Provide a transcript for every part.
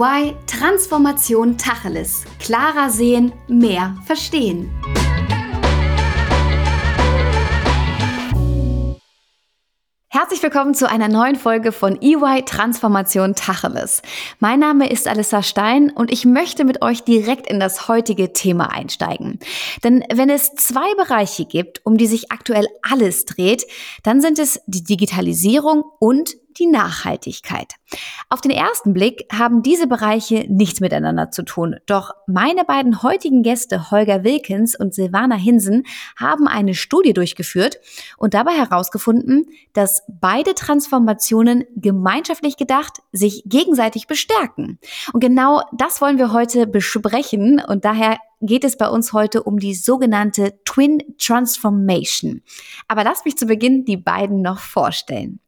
EY Transformation Tacheles. Klarer sehen, mehr verstehen. Herzlich willkommen zu einer neuen Folge von EY Transformation Tacheles. Mein Name ist Alissa Stein und ich möchte mit euch direkt in das heutige Thema einsteigen. Denn wenn es zwei Bereiche gibt, um die sich aktuell alles dreht, dann sind es die Digitalisierung und die Nachhaltigkeit. Auf den ersten Blick haben diese Bereiche nichts miteinander zu tun. Doch meine beiden heutigen Gäste, Holger Wilkins und Silvana Hinsen, haben eine Studie durchgeführt und dabei herausgefunden, dass beide Transformationen gemeinschaftlich gedacht sich gegenseitig bestärken. Und genau das wollen wir heute besprechen und daher geht es bei uns heute um die sogenannte Twin Transformation. Aber lasst mich zu Beginn die beiden noch vorstellen.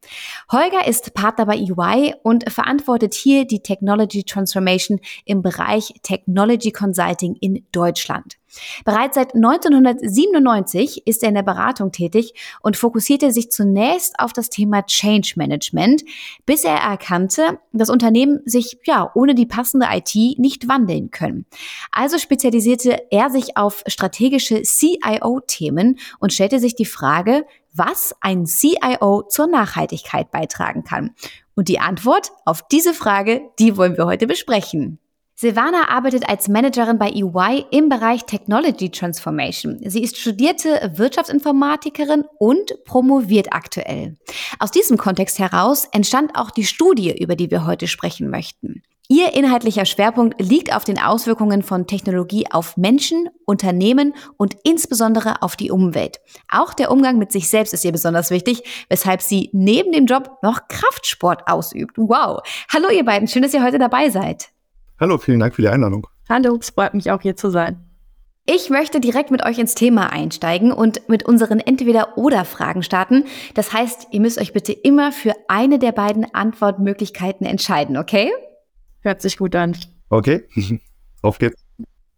Holger ist Partner bei EY und verantwortet hier die Technology Transformation im Bereich Technology Consulting in Deutschland. Bereits seit 1997 ist er in der Beratung tätig und fokussierte sich zunächst auf das Thema Change Management, bis er erkannte, dass Unternehmen sich ja ohne die passende IT nicht wandeln können. Also spezialisierte er sich auf strategische CIO-Themen und stellte sich die Frage, was ein CIO zur Nachhaltigkeit beitragen kann. Und die Antwort auf diese Frage, die wollen wir heute besprechen. Silvana arbeitet als Managerin bei EY im Bereich Technology Transformation. Sie ist studierte Wirtschaftsinformatikerin und promoviert aktuell. Aus diesem Kontext heraus entstand auch die Studie, über die wir heute sprechen möchten. Ihr inhaltlicher Schwerpunkt liegt auf den Auswirkungen von Technologie auf Menschen, Unternehmen und insbesondere auf die Umwelt. Auch der Umgang mit sich selbst ist ihr besonders wichtig, weshalb sie neben dem Job noch Kraftsport ausübt. Wow. Hallo ihr beiden, schön, dass ihr heute dabei seid. Hallo, vielen Dank für die Einladung. Hallo, es freut mich auch hier zu sein. Ich möchte direkt mit euch ins Thema einsteigen und mit unseren Entweder-Oder-Fragen starten. Das heißt, ihr müsst euch bitte immer für eine der beiden Antwortmöglichkeiten entscheiden, okay? Hört sich gut an. Okay, auf geht's.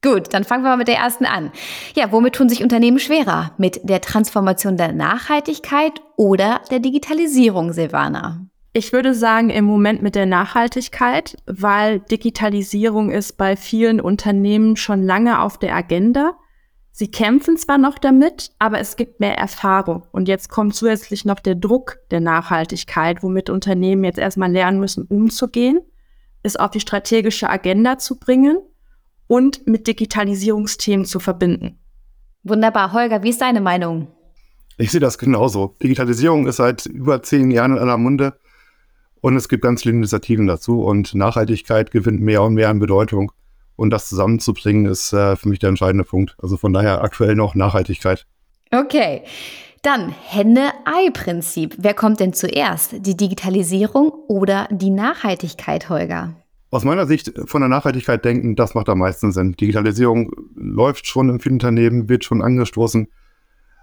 Gut, dann fangen wir mal mit der ersten an. Ja, womit tun sich Unternehmen schwerer? Mit der Transformation der Nachhaltigkeit oder der Digitalisierung, Silvana? Ich würde sagen, im Moment mit der Nachhaltigkeit, weil Digitalisierung ist bei vielen Unternehmen schon lange auf der Agenda. Sie kämpfen zwar noch damit, aber es gibt mehr Erfahrung. Und jetzt kommt zusätzlich noch der Druck der Nachhaltigkeit, womit Unternehmen jetzt erstmal lernen müssen, umzugehen es auf die strategische Agenda zu bringen und mit Digitalisierungsthemen zu verbinden. Wunderbar. Holger, wie ist deine Meinung? Ich sehe das genauso. Digitalisierung ist seit über zehn Jahren in aller Munde und es gibt ganz viele Initiativen dazu und Nachhaltigkeit gewinnt mehr und mehr an Bedeutung. Und das zusammenzubringen ist äh, für mich der entscheidende Punkt. Also von daher aktuell noch Nachhaltigkeit. Okay. Dann Henne-Ei-Prinzip. Wer kommt denn zuerst? Die Digitalisierung oder die Nachhaltigkeit, Holger? Aus meiner Sicht von der Nachhaltigkeit denken, das macht am meisten Sinn. Digitalisierung läuft schon in vielen Unternehmen, wird schon angestoßen.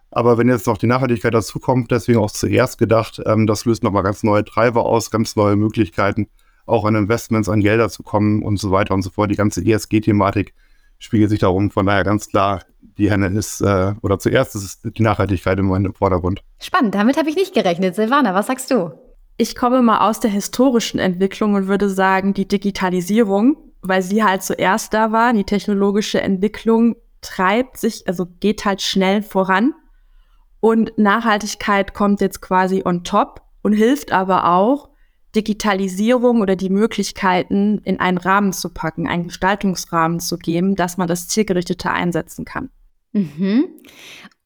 Aber wenn jetzt noch die Nachhaltigkeit dazukommt, deswegen auch zuerst gedacht, ähm, das löst nochmal ganz neue Treiber aus, ganz neue Möglichkeiten, auch an Investments, an Gelder zu kommen und so weiter und so fort. Die ganze ESG-Thematik spiegelt sich darum. Von daher ganz klar, die Henne ist, äh, oder zuerst ist es die Nachhaltigkeit im Vordergrund. Spannend, damit habe ich nicht gerechnet. Silvana, was sagst du? Ich komme mal aus der historischen Entwicklung und würde sagen, die Digitalisierung, weil sie halt zuerst da war, die technologische Entwicklung treibt sich, also geht halt schnell voran. Und Nachhaltigkeit kommt jetzt quasi on top und hilft aber auch, Digitalisierung oder die Möglichkeiten in einen Rahmen zu packen, einen Gestaltungsrahmen zu geben, dass man das zielgerichtete einsetzen kann. Mhm.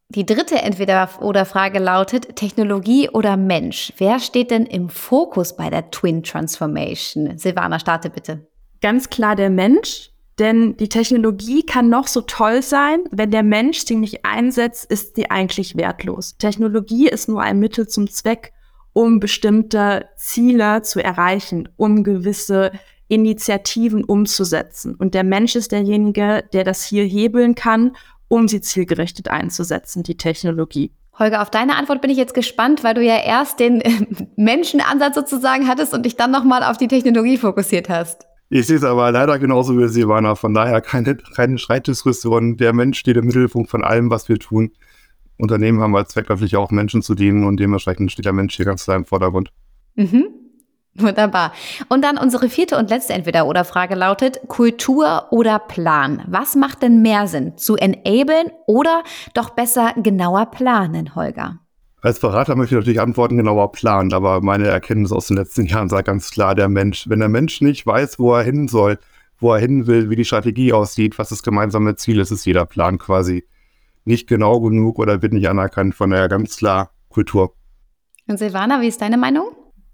Die dritte Entweder-oder-Frage lautet Technologie oder Mensch. Wer steht denn im Fokus bei der Twin Transformation? Silvana, starte bitte. Ganz klar der Mensch, denn die Technologie kann noch so toll sein, wenn der Mensch sie nicht einsetzt, ist sie eigentlich wertlos. Technologie ist nur ein Mittel zum Zweck, um bestimmte Ziele zu erreichen, um gewisse Initiativen umzusetzen. Und der Mensch ist derjenige, der das hier hebeln kann, um sie zielgerichtet einzusetzen, die Technologie. Holger, auf deine Antwort bin ich jetzt gespannt, weil du ja erst den Menschenansatz sozusagen hattest und dich dann nochmal auf die Technologie fokussiert hast. Ich sehe es aber leider genauso wie Silvana. Von daher keine, keine Streitdiskussion. Der Mensch steht im Mittelpunkt von allem, was wir tun. Unternehmen haben als Zweck natürlich auch Menschen zu dienen und dementsprechend steht der Mensch hier ganz klar im Vordergrund. Mhm. Wunderbar. Und dann unsere vierte und letzte Entweder-Oder-Frage lautet Kultur oder Plan. Was macht denn mehr Sinn? Zu enablen oder doch besser genauer planen, Holger? Als Berater möchte ich natürlich antworten, genauer planen, aber meine Erkenntnis aus den letzten Jahren sagt ganz klar, der Mensch, wenn der Mensch nicht weiß, wo er hin soll, wo er hin will, wie die Strategie aussieht, was das gemeinsame Ziel ist, ist jeder Plan quasi nicht genau genug oder wird nicht anerkannt von der ganz klar Kultur. Und Silvana, wie ist deine Meinung?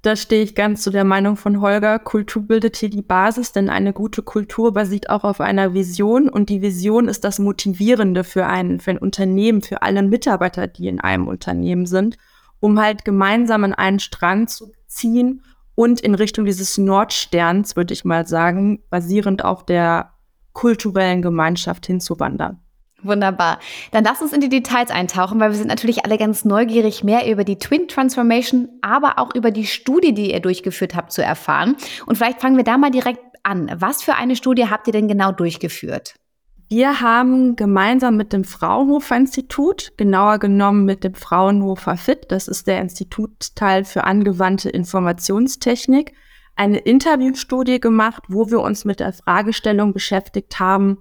Da stehe ich ganz zu der Meinung von Holger. Kultur bildet hier die Basis, denn eine gute Kultur basiert auch auf einer Vision und die Vision ist das Motivierende für ein, für ein Unternehmen, für alle Mitarbeiter, die in einem Unternehmen sind, um halt gemeinsam an einen Strand zu ziehen und in Richtung dieses Nordsterns, würde ich mal sagen, basierend auf der kulturellen Gemeinschaft hinzuwandern. Wunderbar. Dann lass uns in die Details eintauchen, weil wir sind natürlich alle ganz neugierig, mehr über die Twin Transformation, aber auch über die Studie, die ihr durchgeführt habt, zu erfahren. Und vielleicht fangen wir da mal direkt an. Was für eine Studie habt ihr denn genau durchgeführt? Wir haben gemeinsam mit dem Fraunhofer Institut, genauer genommen mit dem Fraunhofer FIT, das ist der Institutsteil für angewandte Informationstechnik, eine Interviewstudie gemacht, wo wir uns mit der Fragestellung beschäftigt haben,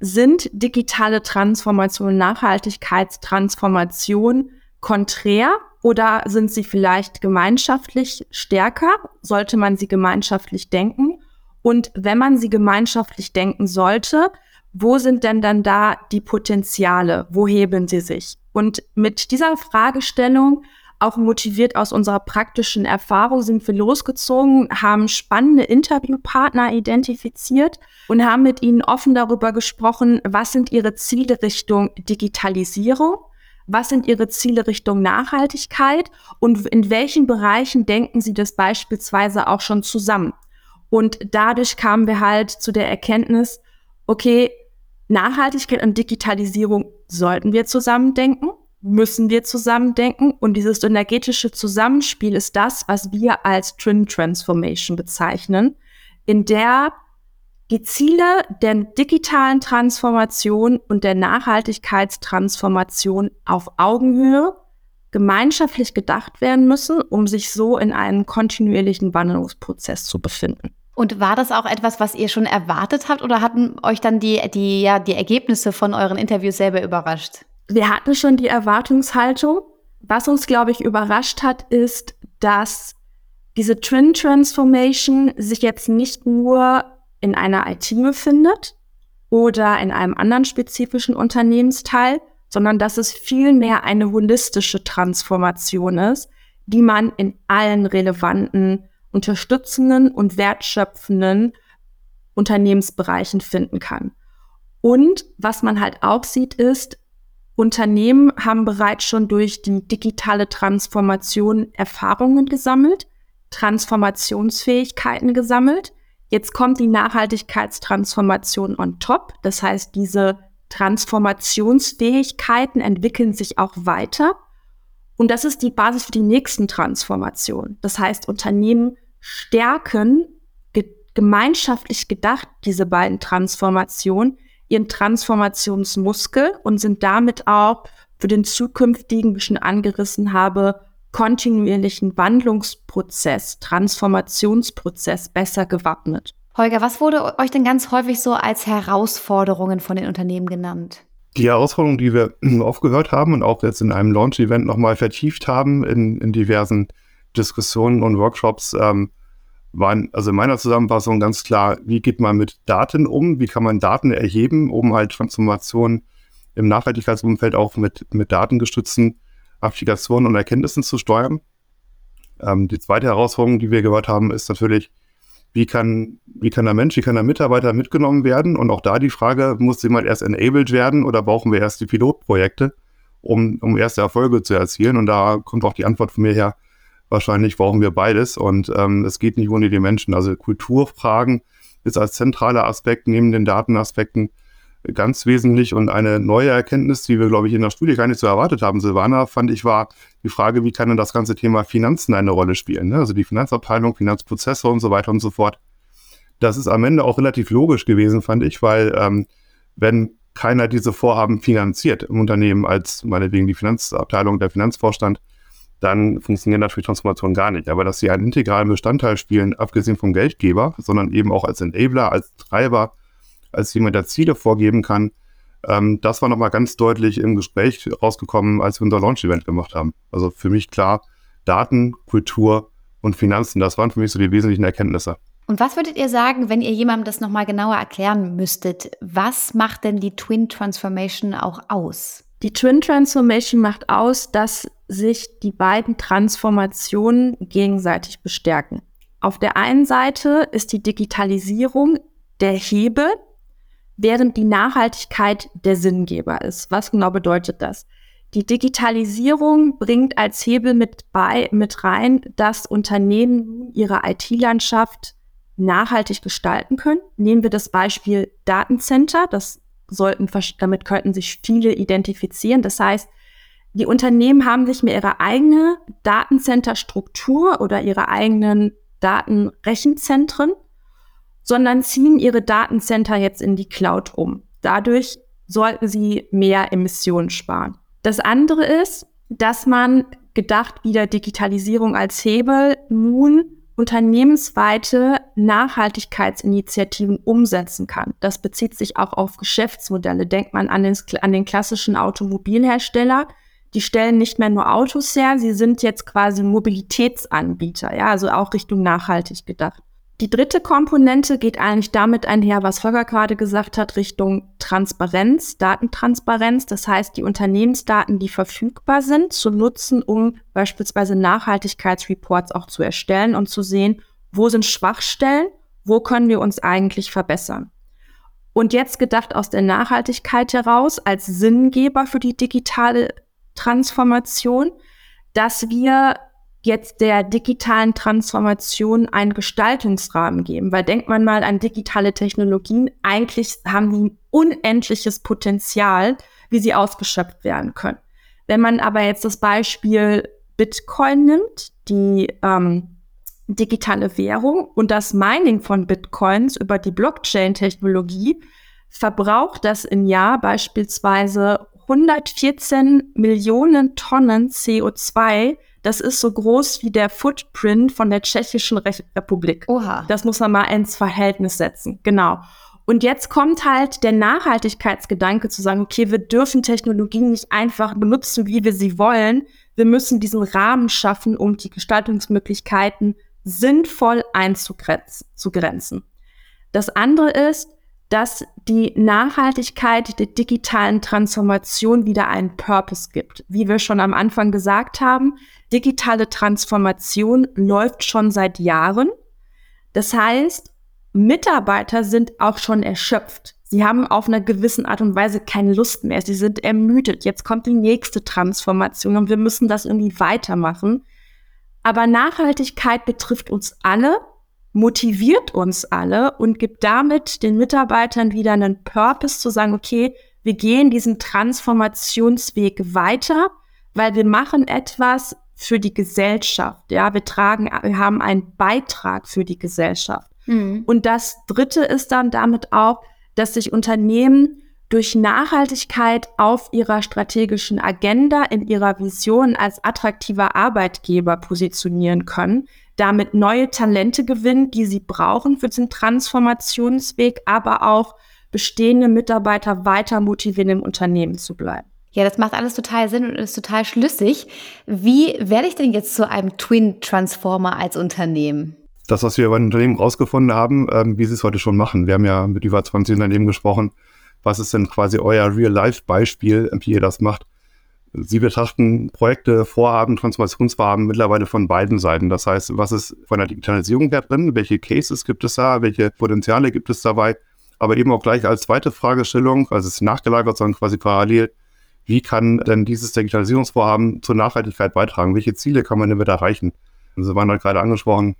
sind digitale Transformation, Nachhaltigkeitstransformation konträr oder sind sie vielleicht gemeinschaftlich stärker? Sollte man sie gemeinschaftlich denken? Und wenn man sie gemeinschaftlich denken sollte, wo sind denn dann da die Potenziale? Wo heben sie sich? Und mit dieser Fragestellung auch motiviert aus unserer praktischen Erfahrung sind wir losgezogen, haben spannende Interviewpartner identifiziert und haben mit ihnen offen darüber gesprochen, was sind ihre Ziele Richtung Digitalisierung, was sind ihre Ziele Richtung Nachhaltigkeit und in welchen Bereichen denken sie das beispielsweise auch schon zusammen. Und dadurch kamen wir halt zu der Erkenntnis, okay, Nachhaltigkeit und Digitalisierung sollten wir zusammen denken müssen wir zusammendenken. Und dieses synergetische Zusammenspiel ist das, was wir als Twin Transformation bezeichnen, in der die Ziele der digitalen Transformation und der Nachhaltigkeitstransformation auf Augenhöhe gemeinschaftlich gedacht werden müssen, um sich so in einem kontinuierlichen Wandlungsprozess zu befinden. Und war das auch etwas, was ihr schon erwartet habt oder hatten euch dann die, die, ja, die Ergebnisse von euren Interviews selber überrascht? Wir hatten schon die Erwartungshaltung. Was uns, glaube ich, überrascht hat, ist, dass diese Twin Transformation sich jetzt nicht nur in einer IT befindet oder in einem anderen spezifischen Unternehmensteil, sondern dass es vielmehr eine holistische Transformation ist, die man in allen relevanten, unterstützenden und wertschöpfenden Unternehmensbereichen finden kann. Und was man halt auch sieht, ist, Unternehmen haben bereits schon durch die digitale Transformation Erfahrungen gesammelt, Transformationsfähigkeiten gesammelt. Jetzt kommt die Nachhaltigkeitstransformation on top. Das heißt, diese Transformationsfähigkeiten entwickeln sich auch weiter. Und das ist die Basis für die nächsten Transformationen. Das heißt, Unternehmen stärken ge gemeinschaftlich gedacht diese beiden Transformationen, ihren Transformationsmuskel und sind damit auch für den zukünftigen, wie ich schon angerissen habe, kontinuierlichen Wandlungsprozess, Transformationsprozess besser gewappnet. Holger, was wurde euch denn ganz häufig so als Herausforderungen von den Unternehmen genannt? Die Herausforderungen, die wir oft gehört haben und auch jetzt in einem Launch-Event nochmal vertieft haben in, in, diversen Diskussionen und Workshops, ähm, waren also in meiner Zusammenfassung ganz klar, wie geht man mit Daten um, wie kann man Daten erheben, um halt Transformation im Nachhaltigkeitsumfeld auch mit, mit datengestützten Applikationen und Erkenntnissen zu steuern. Ähm, die zweite Herausforderung, die wir gehört haben, ist natürlich, wie kann, wie kann der Mensch, wie kann der Mitarbeiter mitgenommen werden? Und auch da die Frage, muss jemand erst enabled werden oder brauchen wir erst die Pilotprojekte, um, um erste Erfolge zu erzielen? Und da kommt auch die Antwort von mir her, Wahrscheinlich brauchen wir beides und ähm, es geht nicht ohne die Menschen. Also Kulturfragen ist als zentraler Aspekt neben den Datenaspekten ganz wesentlich und eine neue Erkenntnis, die wir, glaube ich, in der Studie gar nicht so erwartet haben, Silvana, fand ich, war die Frage, wie kann denn das ganze Thema Finanzen eine Rolle spielen? Ne? Also die Finanzabteilung, Finanzprozesse und so weiter und so fort. Das ist am Ende auch relativ logisch gewesen, fand ich, weil ähm, wenn keiner diese Vorhaben finanziert im Unternehmen als meinetwegen die Finanzabteilung, der Finanzvorstand, dann funktioniert natürlich Transformation gar nicht. Aber dass sie einen integralen Bestandteil spielen, abgesehen vom Geldgeber, sondern eben auch als Enabler, als Treiber, als jemand, der Ziele vorgeben kann, ähm, das war nochmal ganz deutlich im Gespräch rausgekommen, als wir unser Launch-Event gemacht haben. Also für mich klar, Daten, Kultur und Finanzen, das waren für mich so die wesentlichen Erkenntnisse. Und was würdet ihr sagen, wenn ihr jemandem das nochmal genauer erklären müsstet? Was macht denn die Twin Transformation auch aus? Die Twin Transformation macht aus, dass sich die beiden Transformationen gegenseitig bestärken. Auf der einen Seite ist die Digitalisierung der Hebel, während die Nachhaltigkeit der Sinngeber ist. Was genau bedeutet das? Die Digitalisierung bringt als Hebel mit bei, mit rein, dass Unternehmen ihre IT-Landschaft nachhaltig gestalten können. Nehmen wir das Beispiel Datencenter. Das sollten, damit könnten sich viele identifizieren. Das heißt, die Unternehmen haben sich mehr ihre eigene Datencenter-Struktur oder ihre eigenen Datenrechenzentren sondern ziehen ihre Datencenter jetzt in die Cloud um. Dadurch sollten sie mehr Emissionen sparen. Das andere ist, dass man gedacht wieder Digitalisierung als Hebel nun unternehmensweite Nachhaltigkeitsinitiativen umsetzen kann. Das bezieht sich auch auf Geschäftsmodelle. Denkt man an den, an den klassischen Automobilhersteller. Die stellen nicht mehr nur Autos her, sie sind jetzt quasi Mobilitätsanbieter, ja, also auch Richtung nachhaltig gedacht. Die dritte Komponente geht eigentlich damit einher, was Holger gerade gesagt hat, Richtung Transparenz, Datentransparenz. Das heißt, die Unternehmensdaten, die verfügbar sind, zu nutzen, um beispielsweise Nachhaltigkeitsreports auch zu erstellen und zu sehen, wo sind Schwachstellen, wo können wir uns eigentlich verbessern. Und jetzt gedacht aus der Nachhaltigkeit heraus als Sinngeber für die digitale Transformation, dass wir jetzt der digitalen Transformation einen Gestaltungsrahmen geben. Weil denkt man mal an digitale Technologien, eigentlich haben die ein unendliches Potenzial, wie sie ausgeschöpft werden können. Wenn man aber jetzt das Beispiel Bitcoin nimmt, die ähm, digitale Währung und das Mining von Bitcoins über die Blockchain-Technologie, verbraucht das im Jahr beispielsweise 114 Millionen Tonnen CO2, das ist so groß wie der Footprint von der Tschechischen Re Republik. Oha. Das muss man mal ins Verhältnis setzen. Genau. Und jetzt kommt halt der Nachhaltigkeitsgedanke zu sagen, okay, wir dürfen Technologien nicht einfach benutzen, wie wir sie wollen. Wir müssen diesen Rahmen schaffen, um die Gestaltungsmöglichkeiten sinnvoll einzugrenzen. Das andere ist, dass die Nachhaltigkeit der digitalen Transformation wieder einen Purpose gibt. Wie wir schon am Anfang gesagt haben, digitale Transformation läuft schon seit Jahren. Das heißt, Mitarbeiter sind auch schon erschöpft. Sie haben auf einer gewissen Art und Weise keine Lust mehr. Sie sind ermüdet. Jetzt kommt die nächste Transformation und wir müssen das irgendwie weitermachen. Aber Nachhaltigkeit betrifft uns alle motiviert uns alle und gibt damit den Mitarbeitern wieder einen Purpose zu sagen, okay, wir gehen diesen Transformationsweg weiter, weil wir machen etwas für die Gesellschaft. Ja, wir tragen, wir haben einen Beitrag für die Gesellschaft. Mhm. Und das dritte ist dann damit auch, dass sich Unternehmen durch Nachhaltigkeit auf ihrer strategischen Agenda, in ihrer Vision als attraktiver Arbeitgeber positionieren können, damit neue Talente gewinnen, die sie brauchen für den Transformationsweg, aber auch bestehende Mitarbeiter weiter motivieren, im Unternehmen zu bleiben. Ja, das macht alles total Sinn und ist total schlüssig. Wie werde ich denn jetzt zu einem Twin Transformer als Unternehmen? Das, was wir bei den Unternehmen rausgefunden haben, ähm, wie sie es heute schon machen. Wir haben ja mit über 20 Unternehmen gesprochen. Was ist denn quasi euer Real-Life-Beispiel, wie ihr das macht? Sie betrachten Projekte, Vorhaben, Transformationsvorhaben mittlerweile von beiden Seiten. Das heißt, was ist von der Digitalisierung da drin? Welche Cases gibt es da? Welche Potenziale gibt es dabei? Aber eben auch gleich als zweite Fragestellung, also es ist nachgelagert, sondern quasi parallel, wie kann denn dieses Digitalisierungsvorhaben zur Nachhaltigkeit beitragen? Welche Ziele kann man damit erreichen? Also waren halt gerade angesprochen,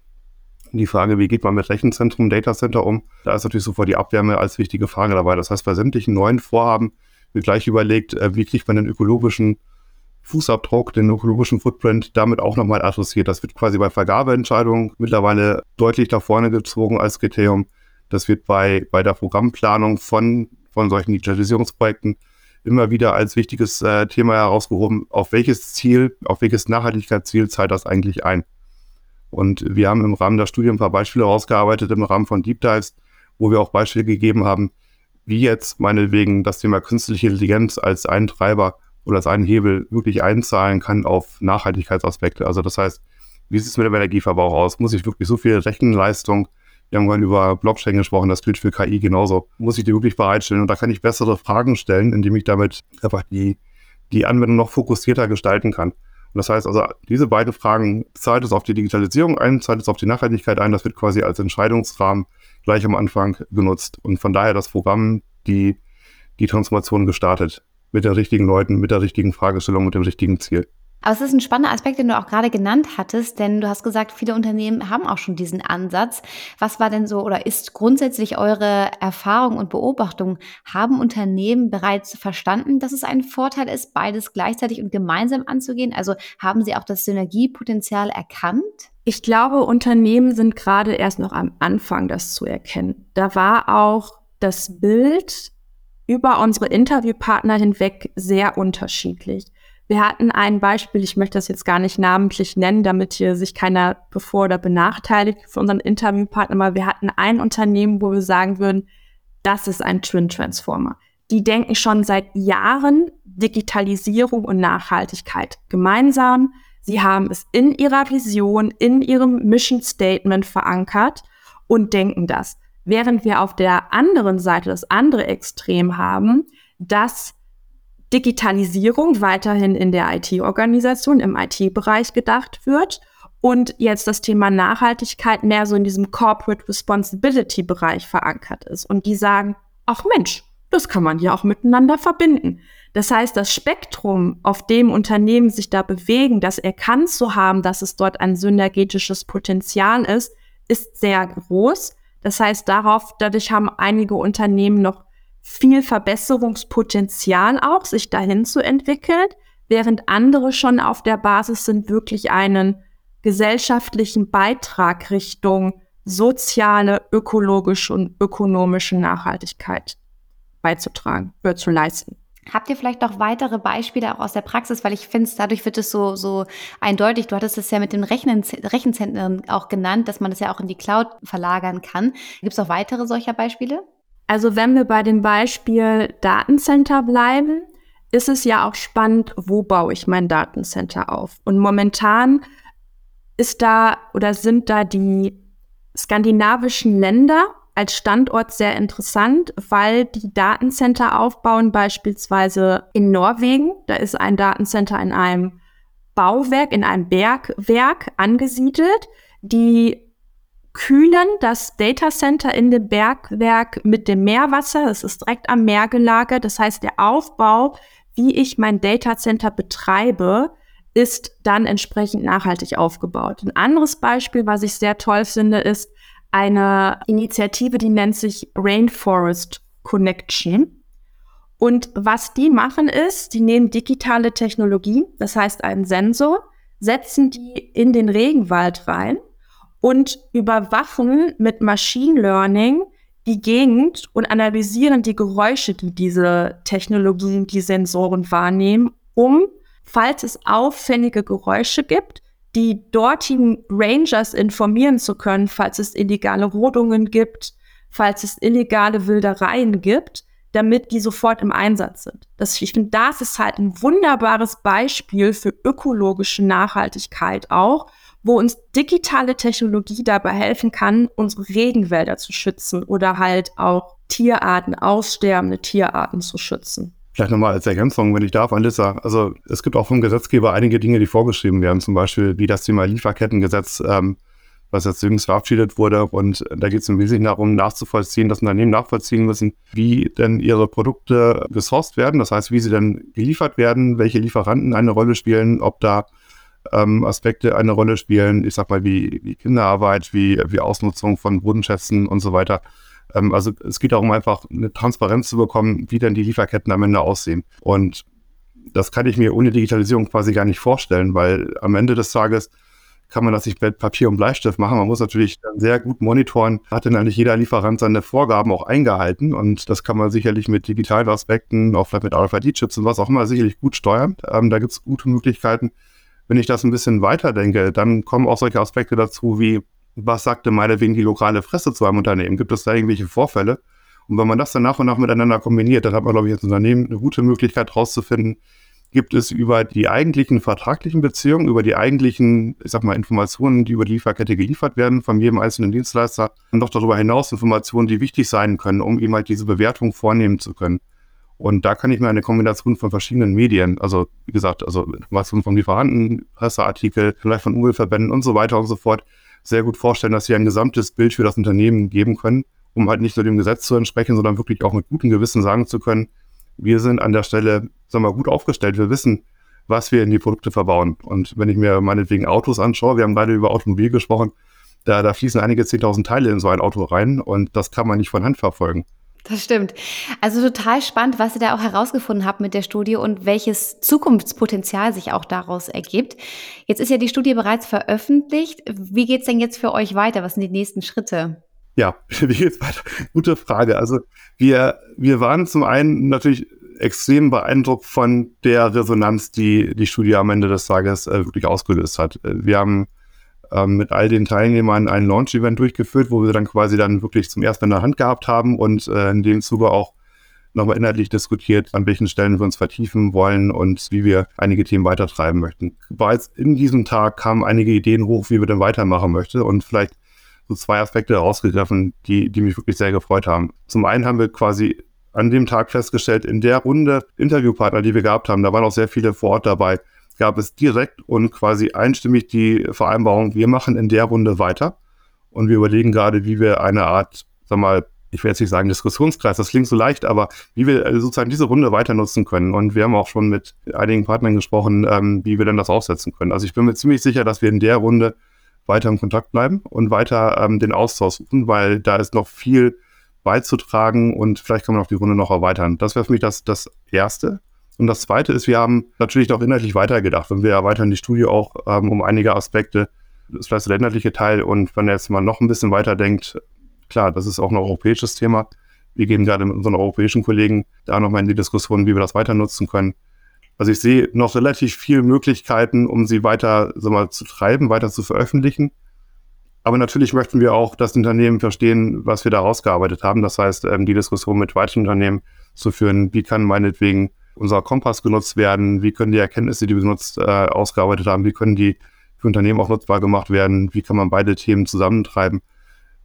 die Frage, wie geht man mit Rechenzentrum, Datacenter um? Da ist natürlich sofort die Abwärme als wichtige Frage dabei. Das heißt, bei sämtlichen neuen Vorhaben gleich überlegt, äh, wie kriegt man den ökologischen Fußabdruck, den ökologischen Footprint damit auch nochmal adressiert. Das wird quasi bei Vergabeentscheidungen mittlerweile deutlich da vorne gezogen als Kriterium. Das wird bei, bei der Programmplanung von, von solchen Digitalisierungsprojekten immer wieder als wichtiges äh, Thema herausgehoben, auf welches Ziel, auf welches Nachhaltigkeitsziel zahlt das eigentlich ein? Und wir haben im Rahmen der Studie ein paar Beispiele herausgearbeitet, im Rahmen von Deep Dives, wo wir auch Beispiele gegeben haben, wie jetzt meinetwegen das Thema künstliche Intelligenz als einen Treiber oder als einen Hebel wirklich einzahlen kann auf Nachhaltigkeitsaspekte. Also das heißt, wie sieht es mit dem Energieverbrauch aus? Muss ich wirklich so viel Rechenleistung wir haben vorhin über Blockchain gesprochen, das gilt für KI genauso. Muss ich die wirklich bereitstellen? Und da kann ich bessere Fragen stellen, indem ich damit einfach die, die Anwendung noch fokussierter gestalten kann. Und das heißt also, diese beiden Fragen, zahlt es auf die Digitalisierung ein, zahlt es auf die Nachhaltigkeit ein, das wird quasi als Entscheidungsrahmen gleich am Anfang genutzt. Und von daher das Programm, die, die Transformation gestartet. Mit den richtigen Leuten, mit der richtigen Fragestellung, mit dem richtigen Ziel. Aber es ist ein spannender Aspekt, den du auch gerade genannt hattest, denn du hast gesagt, viele Unternehmen haben auch schon diesen Ansatz. Was war denn so oder ist grundsätzlich eure Erfahrung und Beobachtung? Haben Unternehmen bereits verstanden, dass es ein Vorteil ist, beides gleichzeitig und gemeinsam anzugehen? Also haben sie auch das Synergiepotenzial erkannt? Ich glaube, Unternehmen sind gerade erst noch am Anfang, das zu erkennen. Da war auch das Bild über unsere Interviewpartner hinweg sehr unterschiedlich. Wir hatten ein Beispiel, ich möchte das jetzt gar nicht namentlich nennen, damit hier sich keiner bevor oder benachteiligt für unseren Interviewpartner, aber wir hatten ein Unternehmen, wo wir sagen würden, das ist ein Twin Transformer. Die denken schon seit Jahren Digitalisierung und Nachhaltigkeit gemeinsam. Sie haben es in ihrer Vision, in ihrem Mission Statement verankert und denken das. Während wir auf der anderen Seite das andere Extrem haben, dass Digitalisierung weiterhin in der IT-Organisation, im IT-Bereich gedacht wird und jetzt das Thema Nachhaltigkeit mehr so in diesem Corporate Responsibility-Bereich verankert ist. Und die sagen, ach Mensch, das kann man ja auch miteinander verbinden. Das heißt, das Spektrum, auf dem Unternehmen sich da bewegen, das erkannt zu haben, dass es dort ein synergetisches Potenzial ist, ist sehr groß. Das heißt, darauf, dadurch haben einige Unternehmen noch viel Verbesserungspotenzial auch, sich dahin zu entwickeln, während andere schon auf der Basis sind, wirklich einen gesellschaftlichen Beitrag Richtung soziale, ökologische und ökonomische Nachhaltigkeit beizutragen, für zu leisten. Habt ihr vielleicht noch weitere Beispiele auch aus der Praxis? Weil ich finde, dadurch wird es so, so eindeutig. Du hattest es ja mit den Rechnen, Rechenzentren auch genannt, dass man das ja auch in die Cloud verlagern kann. Gibt es auch weitere solcher Beispiele? Also wenn wir bei dem Beispiel Datencenter bleiben, ist es ja auch spannend, wo baue ich mein Datencenter auf? Und momentan ist da oder sind da die skandinavischen Länder als Standort sehr interessant, weil die Datencenter aufbauen, beispielsweise in Norwegen. Da ist ein Datencenter in einem Bauwerk, in einem Bergwerk angesiedelt. Die kühlen das Data Center in dem Bergwerk mit dem Meerwasser. Es ist direkt am Meer gelagert. Das heißt, der Aufbau, wie ich mein Data Center betreibe, ist dann entsprechend nachhaltig aufgebaut. Ein anderes Beispiel, was ich sehr toll finde, ist eine Initiative, die nennt sich Rainforest Connection. Und was die machen ist, die nehmen digitale Technologie, das heißt einen Sensor, setzen die in den Regenwald rein und überwachen mit Machine Learning die Gegend und analysieren die Geräusche, die diese Technologien, die Sensoren wahrnehmen, um, falls es auffällige Geräusche gibt, die dortigen Rangers informieren zu können, falls es illegale Rodungen gibt, falls es illegale Wildereien gibt, damit die sofort im Einsatz sind. Das, ich finde, das ist halt ein wunderbares Beispiel für ökologische Nachhaltigkeit auch wo uns digitale Technologie dabei helfen kann, unsere Regenwälder zu schützen oder halt auch Tierarten, aussterbende Tierarten zu schützen. Vielleicht nochmal als Ergänzung, wenn ich darf, Alissa. Also es gibt auch vom Gesetzgeber einige Dinge, die vorgeschrieben werden, zum Beispiel wie das Thema Lieferkettengesetz, ähm, was jetzt jüngst verabschiedet wurde. Und da geht es im Wesentlichen darum, nachzuvollziehen, dass Unternehmen nachvollziehen müssen, wie denn ihre Produkte gesourced werden, das heißt, wie sie denn geliefert werden, welche Lieferanten eine Rolle spielen, ob da ähm, Aspekte eine Rolle spielen, ich sag mal, wie, wie Kinderarbeit, wie, wie Ausnutzung von Bodenschätzen und so weiter. Ähm, also es geht darum, einfach eine Transparenz zu bekommen, wie denn die Lieferketten am Ende aussehen. Und das kann ich mir ohne Digitalisierung quasi gar nicht vorstellen, weil am Ende des Tages kann man das nicht mit Papier und Bleistift machen. Man muss natürlich sehr gut monitoren, hat denn eigentlich jeder Lieferant seine Vorgaben auch eingehalten und das kann man sicherlich mit digitalen Aspekten, auch vielleicht mit RFID-Chips und was auch immer sicherlich gut steuern. Ähm, da gibt es gute Möglichkeiten. Wenn ich das ein bisschen weiterdenke, dann kommen auch solche Aspekte dazu wie, was sagte meinetwegen die lokale Fresse zu einem Unternehmen? Gibt es da irgendwelche Vorfälle? Und wenn man das dann nach und nach miteinander kombiniert, dann hat man, glaube ich, als Unternehmen eine gute Möglichkeit herauszufinden, gibt es über die eigentlichen vertraglichen Beziehungen, über die eigentlichen, ich sag mal, Informationen, die über die Lieferkette geliefert werden von jedem einzelnen Dienstleister, noch darüber hinaus Informationen, die wichtig sein können, um eben halt diese Bewertung vornehmen zu können. Und da kann ich mir eine Kombination von verschiedenen Medien, also wie gesagt, also Informationen von Lieferanten, Presseartikel, vielleicht von Umweltverbänden und so weiter und so fort, sehr gut vorstellen, dass sie ein gesamtes Bild für das Unternehmen geben können, um halt nicht nur dem Gesetz zu entsprechen, sondern wirklich auch mit gutem Gewissen sagen zu können, wir sind an der Stelle, sagen wir, gut aufgestellt. Wir wissen, was wir in die Produkte verbauen. Und wenn ich mir meinetwegen Autos anschaue, wir haben gerade über Automobil gesprochen, da, da fließen einige 10.000 Teile in so ein Auto rein und das kann man nicht von Hand verfolgen. Das stimmt. Also total spannend, was ihr da auch herausgefunden habt mit der Studie und welches Zukunftspotenzial sich auch daraus ergibt. Jetzt ist ja die Studie bereits veröffentlicht. Wie geht es denn jetzt für euch weiter? Was sind die nächsten Schritte? Ja, wie geht's weiter? Gute Frage. Also wir, wir waren zum einen natürlich extrem beeindruckt von der Resonanz, die die Studie am Ende des Tages äh, wirklich ausgelöst hat. Wir haben ähm, mit all den Teilnehmern ein Launch-Event durchgeführt, wo wir dann quasi dann wirklich zum ersten Mal in der Hand gehabt haben und äh, in dem Zuge auch nochmal inhaltlich diskutiert, an welchen Stellen wir uns vertiefen wollen und wie wir einige Themen weitertreiben möchten. Bereits in diesem Tag kamen einige Ideen hoch, wie wir denn weitermachen möchten und vielleicht so zwei Aspekte herausgegriffen, die, die mich wirklich sehr gefreut haben. Zum einen haben wir quasi an dem Tag festgestellt, in der Runde Interviewpartner, die wir gehabt haben, da waren auch sehr viele vor Ort dabei, gab es direkt und quasi einstimmig die Vereinbarung, wir machen in der Runde weiter. Und wir überlegen gerade, wie wir eine Art, sag mal, ich will jetzt nicht sagen Diskussionskreis, das klingt so leicht, aber wie wir äh, sozusagen diese Runde weiter nutzen können. Und wir haben auch schon mit einigen Partnern gesprochen, ähm, wie wir denn das aufsetzen können. Also ich bin mir ziemlich sicher, dass wir in der Runde weiter im Kontakt bleiben und weiter ähm, den Austausch suchen, weil da ist noch viel beizutragen und vielleicht kann man auch die Runde noch erweitern. Das wäre für mich das, das Erste. Und das Zweite ist, wir haben natürlich auch inhaltlich weitergedacht und wir erweitern die Studie auch ähm, um einige Aspekte. Das ist vielleicht der inhaltliche Teil und wenn er jetzt mal noch ein bisschen weiter denkt, klar, das ist auch ein europäisches Thema. Wir gehen gerade mit unseren europäischen Kollegen da nochmal in die Diskussion, wie wir das weiter nutzen können. Also ich sehe noch relativ viele Möglichkeiten, um sie weiter so mal, zu treiben, weiter zu veröffentlichen. Aber natürlich möchten wir auch, dass Unternehmen verstehen, was wir da rausgearbeitet haben. Das heißt, ähm, die Diskussion mit weiteren Unternehmen zu führen, wie kann meinetwegen unser Kompass genutzt werden, wie können die Erkenntnisse, die wir benutzt, äh, ausgearbeitet haben, wie können die für Unternehmen auch nutzbar gemacht werden, wie kann man beide Themen zusammentreiben.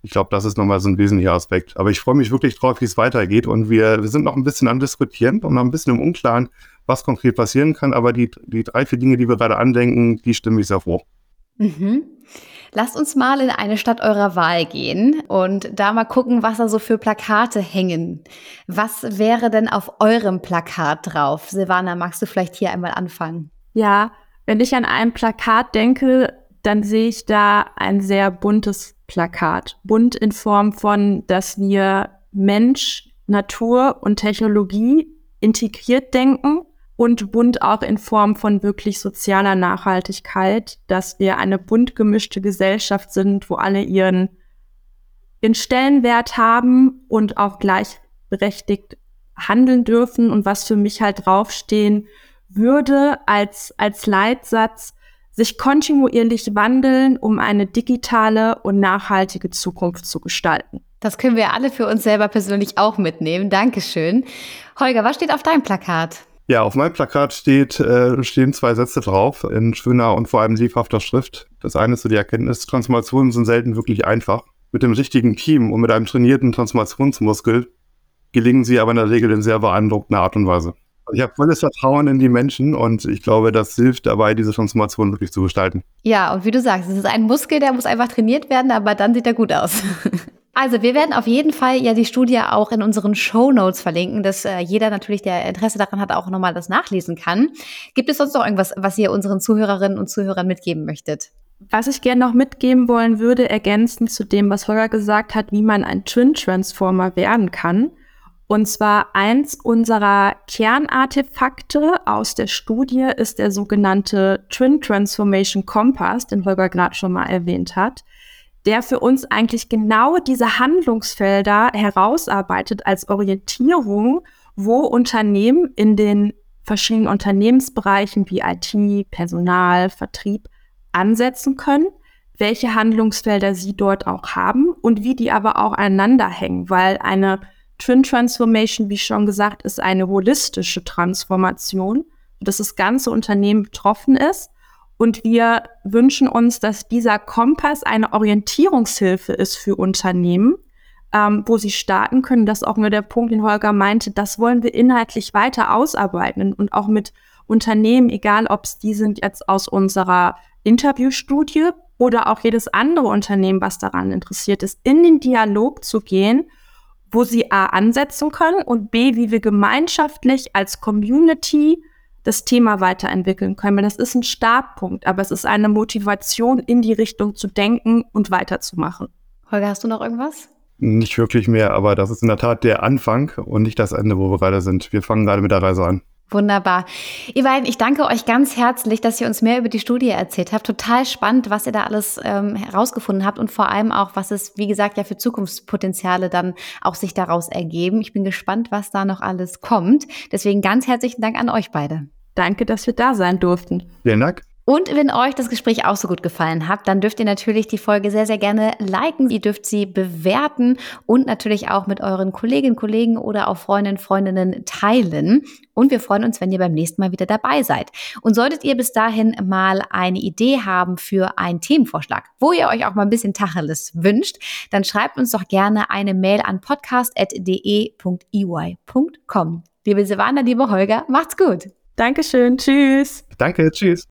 Ich glaube, das ist nochmal so ein wesentlicher Aspekt. Aber ich freue mich wirklich drauf, wie es weitergeht. Und wir, wir sind noch ein bisschen am Diskutieren und noch ein bisschen im Unklaren, was konkret passieren kann. Aber die, die drei, vier Dinge, die wir gerade andenken, die stimmen mich sehr froh. Mhm. Lasst uns mal in eine Stadt eurer Wahl gehen und da mal gucken, was da so für Plakate hängen. Was wäre denn auf eurem Plakat drauf? Silvana, magst du vielleicht hier einmal anfangen? Ja, wenn ich an ein Plakat denke, dann sehe ich da ein sehr buntes Plakat. Bunt in Form von, dass wir Mensch, Natur und Technologie integriert denken und bunt auch in Form von wirklich sozialer Nachhaltigkeit, dass wir eine bunt gemischte Gesellschaft sind, wo alle ihren, ihren Stellenwert haben und auch gleichberechtigt handeln dürfen und was für mich halt draufstehen würde als, als Leitsatz, sich kontinuierlich wandeln, um eine digitale und nachhaltige Zukunft zu gestalten. Das können wir alle für uns selber persönlich auch mitnehmen. Dankeschön. Holger, was steht auf deinem Plakat? Ja, auf meinem Plakat steht, äh, stehen zwei Sätze drauf in schöner und vor allem lebhafter Schrift. Das eine ist so die Erkenntnis, Transformationen sind selten wirklich einfach. Mit dem richtigen Team und mit einem trainierten Transformationsmuskel gelingen sie aber in der Regel in sehr beeindruckender Art und Weise. Also ich habe volles Vertrauen in die Menschen und ich glaube, das hilft dabei, diese Transformation wirklich zu gestalten. Ja, und wie du sagst, es ist ein Muskel, der muss einfach trainiert werden, aber dann sieht er gut aus. Also wir werden auf jeden Fall ja die Studie auch in unseren Show Notes verlinken, dass äh, jeder natürlich, der Interesse daran hat, auch nochmal das nachlesen kann. Gibt es sonst noch irgendwas, was ihr unseren Zuhörerinnen und Zuhörern mitgeben möchtet? Was ich gerne noch mitgeben wollen würde, ergänzend zu dem, was Holger gesagt hat, wie man ein Twin Transformer werden kann. Und zwar eins unserer Kernartefakte aus der Studie ist der sogenannte Twin Transformation Compass, den Holger gerade schon mal erwähnt hat, der für uns eigentlich genau diese Handlungsfelder herausarbeitet als Orientierung, wo Unternehmen in den verschiedenen Unternehmensbereichen wie IT, Personal, Vertrieb ansetzen können, welche Handlungsfelder sie dort auch haben und wie die aber auch aneinander hängen, weil eine Twin Transformation, wie schon gesagt, ist eine holistische Transformation, dass das ganze Unternehmen betroffen ist. Und wir wünschen uns, dass dieser Kompass eine Orientierungshilfe ist für Unternehmen, ähm, wo sie starten können. Das ist auch nur der Punkt, den Holger meinte. Das wollen wir inhaltlich weiter ausarbeiten und auch mit Unternehmen, egal ob es die sind jetzt aus unserer Interviewstudie oder auch jedes andere Unternehmen, was daran interessiert ist, in den Dialog zu gehen wo sie A ansetzen können und B, wie wir gemeinschaftlich als Community das Thema weiterentwickeln können. Weil das ist ein Startpunkt, aber es ist eine Motivation, in die Richtung zu denken und weiterzumachen. Holger, hast du noch irgendwas? Nicht wirklich mehr, aber das ist in der Tat der Anfang und nicht das Ende, wo wir gerade sind. Wir fangen gerade mit der Reise an. Wunderbar. Ihr beiden, ich danke euch ganz herzlich, dass ihr uns mehr über die Studie erzählt habt. Total spannend, was ihr da alles ähm, herausgefunden habt und vor allem auch, was es, wie gesagt, ja für Zukunftspotenziale dann auch sich daraus ergeben. Ich bin gespannt, was da noch alles kommt. Deswegen ganz herzlichen Dank an euch beide. Danke, dass wir da sein durften. Vielen Dank. Und wenn euch das Gespräch auch so gut gefallen hat, dann dürft ihr natürlich die Folge sehr, sehr gerne liken. Ihr dürft sie bewerten und natürlich auch mit euren Kolleginnen, Kollegen oder auch Freundinnen, Freundinnen teilen. Und wir freuen uns, wenn ihr beim nächsten Mal wieder dabei seid. Und solltet ihr bis dahin mal eine Idee haben für einen Themenvorschlag, wo ihr euch auch mal ein bisschen Tacheles wünscht, dann schreibt uns doch gerne eine Mail an podcast.de.ey.com. Liebe Silvana, liebe Holger, macht's gut. Dankeschön. Tschüss. Danke. Tschüss.